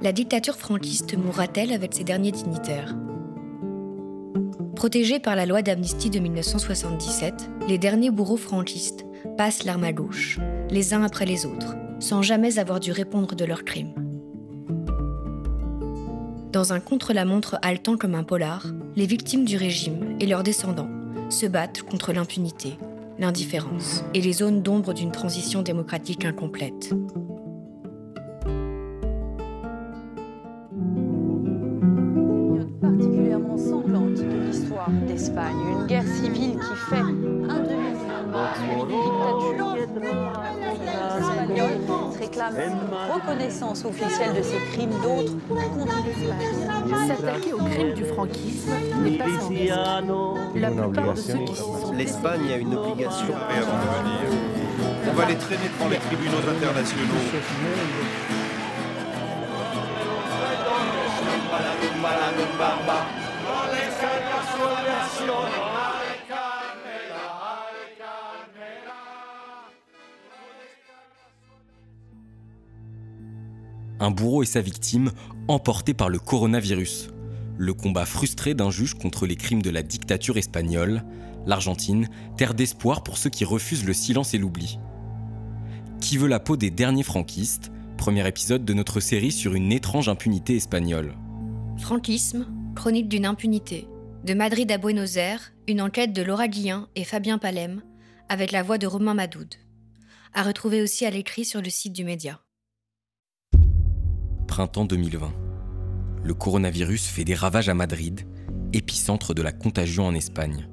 la dictature franquiste mourra-t-elle avec ses derniers dignitaires? Protégés par la loi d'amnistie de 1977, les derniers bourreaux franquistes passent l'arme à gauche, les uns après les autres, sans jamais avoir dû répondre de leurs crimes. Dans un contre-la-montre haletant comme un polar, les victimes du régime et leurs descendants se battent contre l'impunité, l'indifférence et les zones d'ombre d'une transition démocratique incomplète. Guerre civile qui fait un demi-siècle de dictature. Espagnols réclament une reconnaissance officielle de ces crimes d'autres contre l'Espagne. S'attaquer aux crimes du franquisme n'est pas sans risque. La plupart de ceux qui s'y sont L'Espagne a une obligation. On va les traîner devant les tribunaux internationaux. Un bourreau et sa victime emportés par le coronavirus. Le combat frustré d'un juge contre les crimes de la dictature espagnole, l'Argentine, terre d'espoir pour ceux qui refusent le silence et l'oubli. Qui veut la peau des derniers franquistes? Premier épisode de notre série sur une étrange impunité espagnole. Franquisme, chronique d'une impunité. De Madrid à Buenos Aires, une enquête de Laura Guillain et Fabien Palem, avec la voix de Romain Madoud. À retrouver aussi à l'écrit sur le site du média. Printemps 2020. Le coronavirus fait des ravages à Madrid, épicentre de la contagion en Espagne.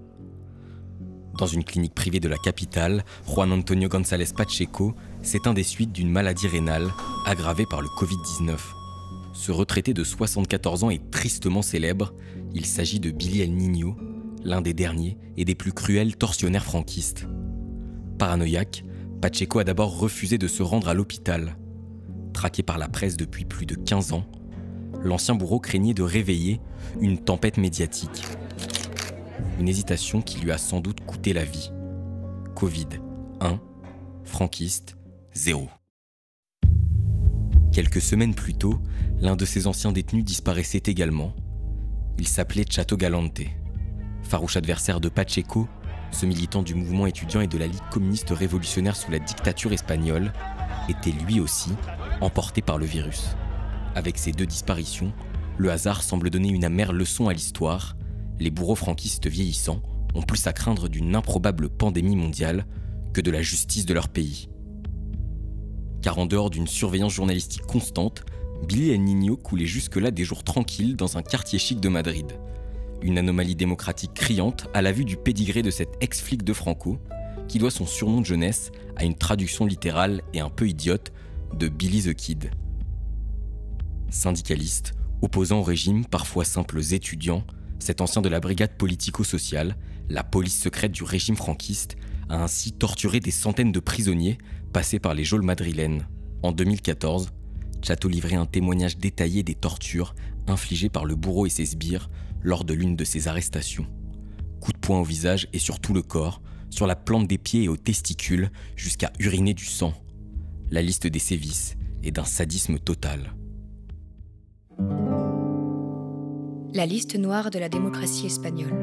Dans une clinique privée de la capitale, Juan Antonio González Pacheco s'éteint des suites d'une maladie rénale aggravée par le Covid-19. Ce retraité de 74 ans est tristement célèbre. Il s'agit de Billy El Niño, l'un des derniers et des plus cruels tortionnaires franquistes. Paranoïaque, Pacheco a d'abord refusé de se rendre à l'hôpital. Traqué par la presse depuis plus de 15 ans, l'ancien bourreau craignait de réveiller une tempête médiatique. Une hésitation qui lui a sans doute coûté la vie. Covid 1, franquiste 0. Quelques semaines plus tôt, l'un de ses anciens détenus disparaissait également. Il s'appelait Chato Galante. Farouche adversaire de Pacheco, ce militant du mouvement étudiant et de la Ligue communiste révolutionnaire sous la dictature espagnole, était lui aussi emporté par le virus. Avec ces deux disparitions, le hasard semble donner une amère leçon à l'histoire. Les bourreaux franquistes vieillissants ont plus à craindre d'une improbable pandémie mondiale que de la justice de leur pays. Car en dehors d'une surveillance journalistique constante, Billy El Niño coulait jusque-là des jours tranquilles dans un quartier chic de Madrid. Une anomalie démocratique criante à la vue du pédigré de cet ex-flic de Franco, qui doit son surnom de jeunesse à une traduction littérale et un peu idiote de Billy the Kid. Syndicaliste, opposant au régime, parfois simples étudiants, cet ancien de la brigade politico-sociale, la police secrète du régime franquiste, a ainsi torturé des centaines de prisonniers passés par les geôles madrilènes. En 2014, Chateau livrait un témoignage détaillé des tortures infligées par le bourreau et ses sbires lors de l'une de ses arrestations. Coups de poing au visage et sur tout le corps, sur la plante des pieds et aux testicules, jusqu'à uriner du sang. La liste des sévices est d'un sadisme total. La liste noire de la démocratie espagnole.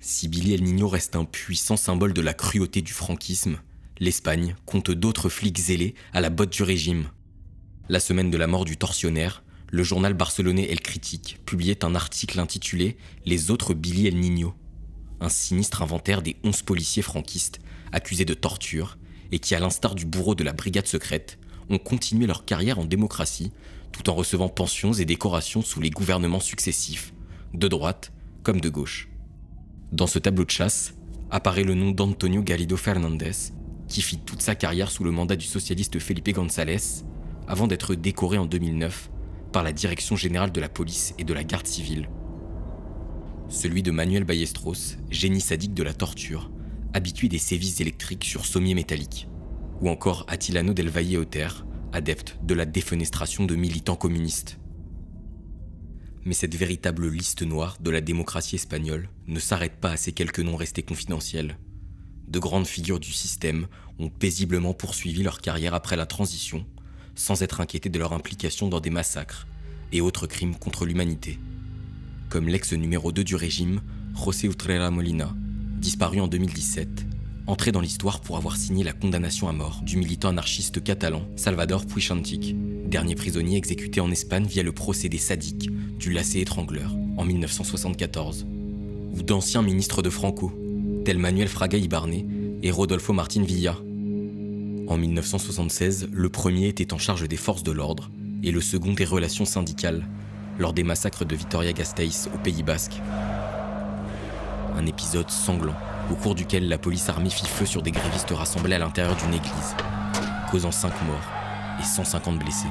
Si Billy El Niño reste un puissant symbole de la cruauté du franquisme, l'Espagne compte d'autres flics zélés à la botte du régime. La semaine de la mort du tortionnaire, le journal barcelonais El Critique publiait un article intitulé Les autres Billy El Niño, un sinistre inventaire des 11 policiers franquistes accusés de torture et qui, à l'instar du bourreau de la brigade secrète, ont continué leur carrière en démocratie tout en recevant pensions et décorations sous les gouvernements successifs, de droite comme de gauche. Dans ce tableau de chasse apparaît le nom d'Antonio Garrido Fernandez, qui fit toute sa carrière sous le mandat du socialiste Felipe González, avant d'être décoré en 2009 par la Direction générale de la police et de la garde civile. Celui de Manuel Ballestros, génie sadique de la torture, habitué des sévices électriques sur sommiers métalliques. Ou encore Attilano del Valle Oter, adepte de la défenestration de militants communistes. Mais cette véritable liste noire de la démocratie espagnole ne s'arrête pas à ces quelques noms restés confidentiels. De grandes figures du système ont paisiblement poursuivi leur carrière après la transition, sans être inquiétés de leur implication dans des massacres et autres crimes contre l'humanité. Comme l'ex numéro 2 du régime, José Utrera Molina, disparu en 2017, entré dans l'histoire pour avoir signé la condamnation à mort du militant anarchiste catalan Salvador Puichantic, dernier prisonnier exécuté en Espagne via le procédé sadique du lacet étrangleur en 1974, ou d'anciens ministres de Franco, tels Manuel Fraga Ibarné et Rodolfo Martin Villa. En 1976, le premier était en charge des forces de l'ordre et le second des relations syndicales, lors des massacres de Vitoria-Gasteiz au Pays Basque. Un épisode sanglant au cours duquel la police armée fit feu sur des grévistes rassemblés à l'intérieur d'une église, causant 5 morts et 150 blessés.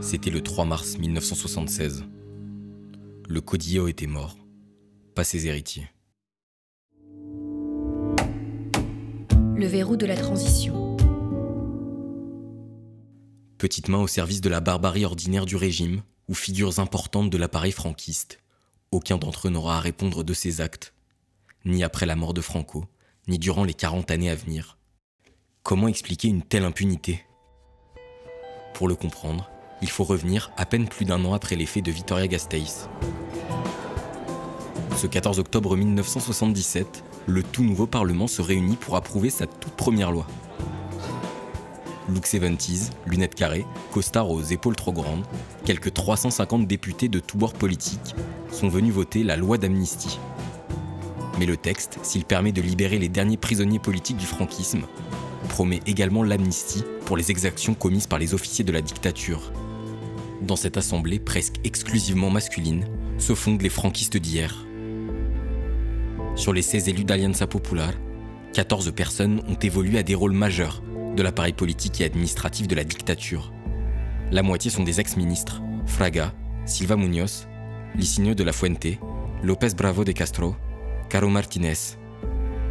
C'était le 3 mars 1976. Le Codillo était mort, pas ses héritiers. Le verrou de la transition. Petite main au service de la barbarie ordinaire du régime, ou figures importantes de l'appareil franquiste. Aucun d'entre eux n'aura à répondre de ses actes, ni après la mort de Franco, ni durant les 40 années à venir. Comment expliquer une telle impunité? Pour le comprendre, il faut revenir à peine plus d'un an après les faits de Vitoria-Gasteiz. Ce 14 octobre 1977, le tout nouveau Parlement se réunit pour approuver sa toute première loi. Look 70s, lunettes carrées, costard aux épaules trop grandes, quelques 350 députés de tous bords politiques sont venus voter la loi d'amnistie, mais le texte, s'il permet de libérer les derniers prisonniers politiques du franquisme, promet également l'amnistie pour les exactions commises par les officiers de la dictature. Dans cette assemblée presque exclusivement masculine se fondent les franquistes d'hier. Sur les 16 élus d'Alianza Popular, 14 personnes ont évolué à des rôles majeurs de l'appareil politique et administratif de la dictature. La moitié sont des ex-ministres, Fraga, Silva Muñoz, Licinio de la Fuente, López Bravo de Castro, Caro Martinez.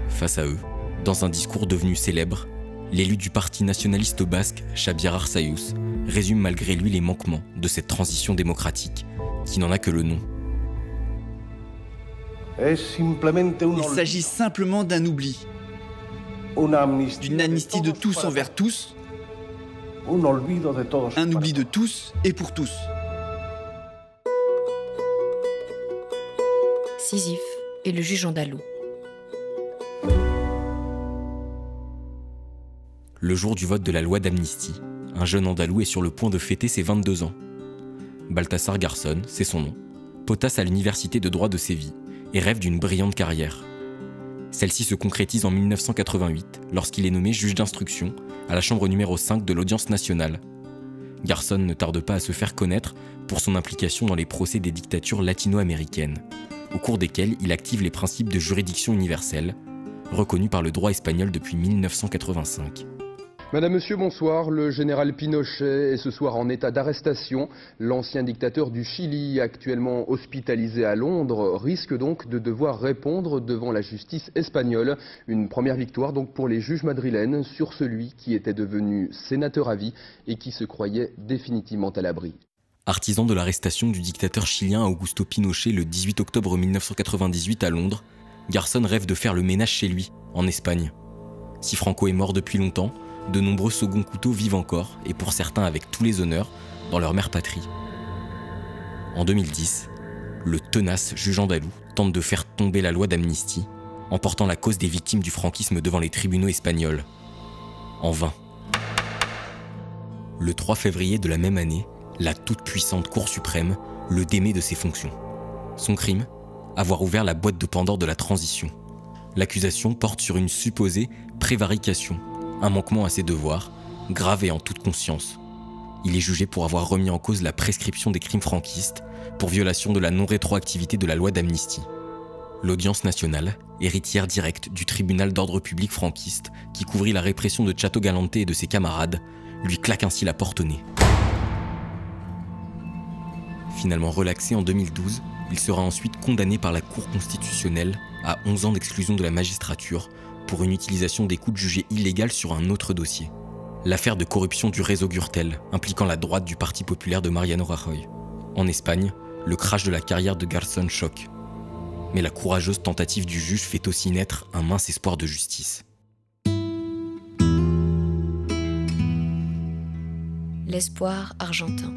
Face à eux, dans un discours devenu célèbre, l'élu du parti nationaliste basque, Xabier Arsayus, résume malgré lui les manquements de cette transition démocratique, qui n'en a que le nom. Il s'agit simplement d'un oubli, d'une amnistie de tous envers tous, un oubli de tous et pour tous. Sisyphe et le juge andalou. Le jour du vote de la loi d'amnistie, un jeune andalou est sur le point de fêter ses 22 ans. Balthasar Garçon, c'est son nom, potasse à l'université de droit de Séville et rêve d'une brillante carrière. Celle-ci se concrétise en 1988 lorsqu'il est nommé juge d'instruction à la chambre numéro 5 de l'audience nationale. Garçon ne tarde pas à se faire connaître pour son implication dans les procès des dictatures latino-américaines, au cours desquels il active les principes de juridiction universelle, reconnus par le droit espagnol depuis 1985. Madame, Monsieur, bonsoir. Le général Pinochet est ce soir en état d'arrestation. L'ancien dictateur du Chili, actuellement hospitalisé à Londres, risque donc de devoir répondre devant la justice espagnole. Une première victoire donc pour les juges madrilènes sur celui qui était devenu sénateur à vie et qui se croyait définitivement à l'abri. Artisan de l'arrestation du dictateur chilien Augusto Pinochet le 18 octobre 1998 à Londres, Garçon rêve de faire le ménage chez lui, en Espagne. Si Franco est mort depuis longtemps, de nombreux seconds couteaux vivent encore, et pour certains avec tous les honneurs, dans leur mère patrie. En 2010, le tenace juge andalou tente de faire tomber la loi d'amnistie en portant la cause des victimes du franquisme devant les tribunaux espagnols. En vain. Le 3 février de la même année, la toute-puissante Cour suprême le démet de ses fonctions. Son crime Avoir ouvert la boîte de Pandore de la transition. L'accusation porte sur une supposée prévarication, un manquement à ses devoirs, grave et en toute conscience. Il est jugé pour avoir remis en cause la prescription des crimes franquistes pour violation de la non-rétroactivité de la loi d'amnistie. L'audience nationale, héritière directe du tribunal d'ordre public franquiste qui couvrit la répression de Chateau Galante et de ses camarades, lui claque ainsi la porte au nez. Finalement relaxé en 2012, il sera ensuite condamné par la Cour constitutionnelle à 11 ans d'exclusion de la magistrature pour une utilisation d'écoute jugée illégale sur un autre dossier. L'affaire de corruption du réseau Gürtel, impliquant la droite du Parti populaire de Mariano Rajoy. En Espagne, le crash de la carrière de Garçon choque. Mais la courageuse tentative du juge fait aussi naître un mince espoir de justice. l'espoir argentin.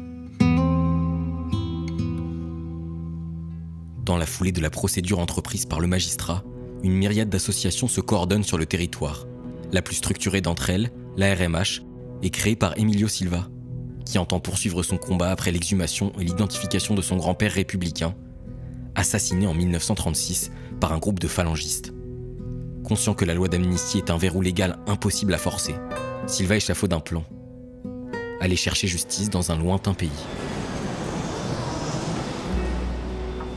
Dans la foulée de la procédure entreprise par le magistrat, une myriade d'associations se coordonnent sur le territoire. La plus structurée d'entre elles, la RMH, est créée par Emilio Silva, qui entend poursuivre son combat après l'exhumation et l'identification de son grand-père républicain, assassiné en 1936 par un groupe de phalangistes. Conscient que la loi d'amnistie est un verrou légal impossible à forcer, Silva échafaude un plan. Aller chercher justice dans un lointain pays.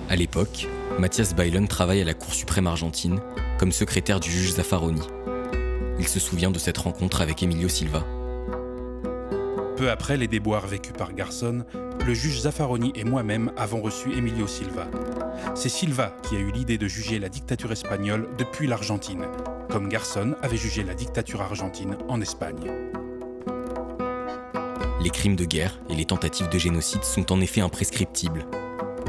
À l'époque, Mathias Bailon travaille à la Cour suprême argentine comme secrétaire du juge Zaffaroni. Il se souvient de cette rencontre avec Emilio Silva. Peu après les déboires vécus par Garçon, le juge Zaffaroni et moi-même avons reçu Emilio Silva. C'est Silva qui a eu l'idée de juger la dictature espagnole depuis l'Argentine, comme Garçon avait jugé la dictature argentine en Espagne. Les crimes de guerre et les tentatives de génocide sont en effet imprescriptibles.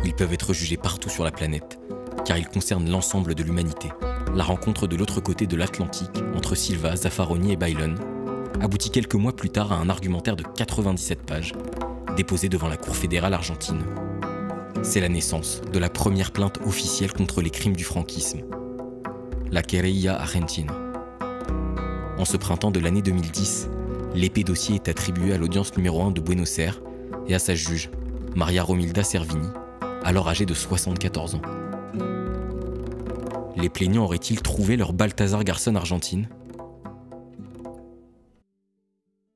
Ils peuvent être jugés partout sur la planète, car ils concernent l'ensemble de l'humanité. La rencontre de l'autre côté de l'Atlantique entre Silva, Zaffaroni et Bailon aboutit quelques mois plus tard à un argumentaire de 97 pages, déposé devant la Cour fédérale argentine. C'est la naissance de la première plainte officielle contre les crimes du franquisme, la Querella Argentina. En ce printemps de l'année 2010, l'épée dossier est attribué à l'audience numéro 1 de Buenos Aires et à sa juge, Maria Romilda Servini, alors âgée de 74 ans. Les plaignants auraient-ils trouvé leur Balthazar Garçon argentine?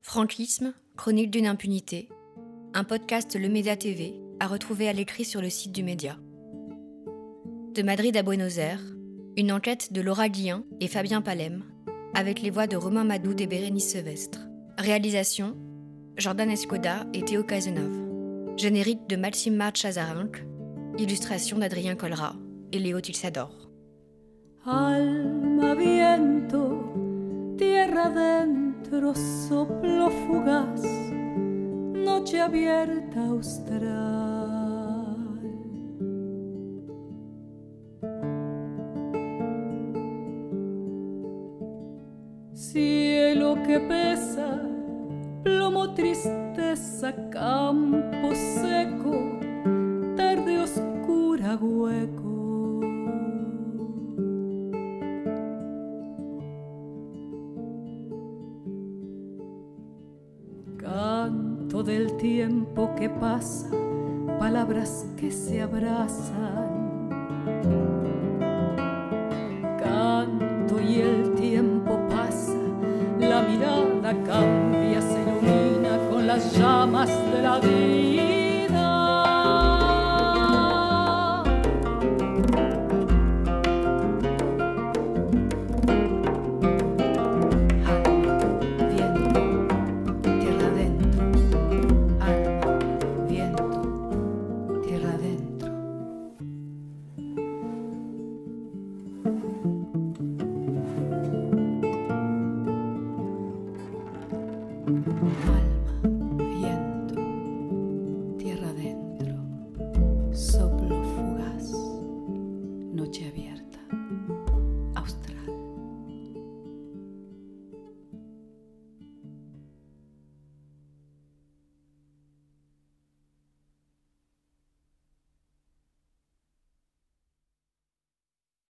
Franquisme, chronique d'une impunité. Un podcast Le Média TV à retrouver à l'écrit sur le site du Média. De Madrid à Buenos Aires, une enquête de Laura Guillain et Fabien Palem, avec les voix de Romain Madoud et Bérénice Sevestre. Réalisation Jordan Escoda et Théo Cazenove. Générique de Maxime March Chazarinck. Illustration d'Adrien Colra et Léo Tilsador. Alma viento, tierra dentro, soplo fugaz, noche abierta austral. Cielo que pesa, plomo tristeza, campo Canto del tiempo que pasa, palabras que se abrazan. Canto y el tiempo pasa, la mirada cambia, se ilumina con las llamas de la vida. Noche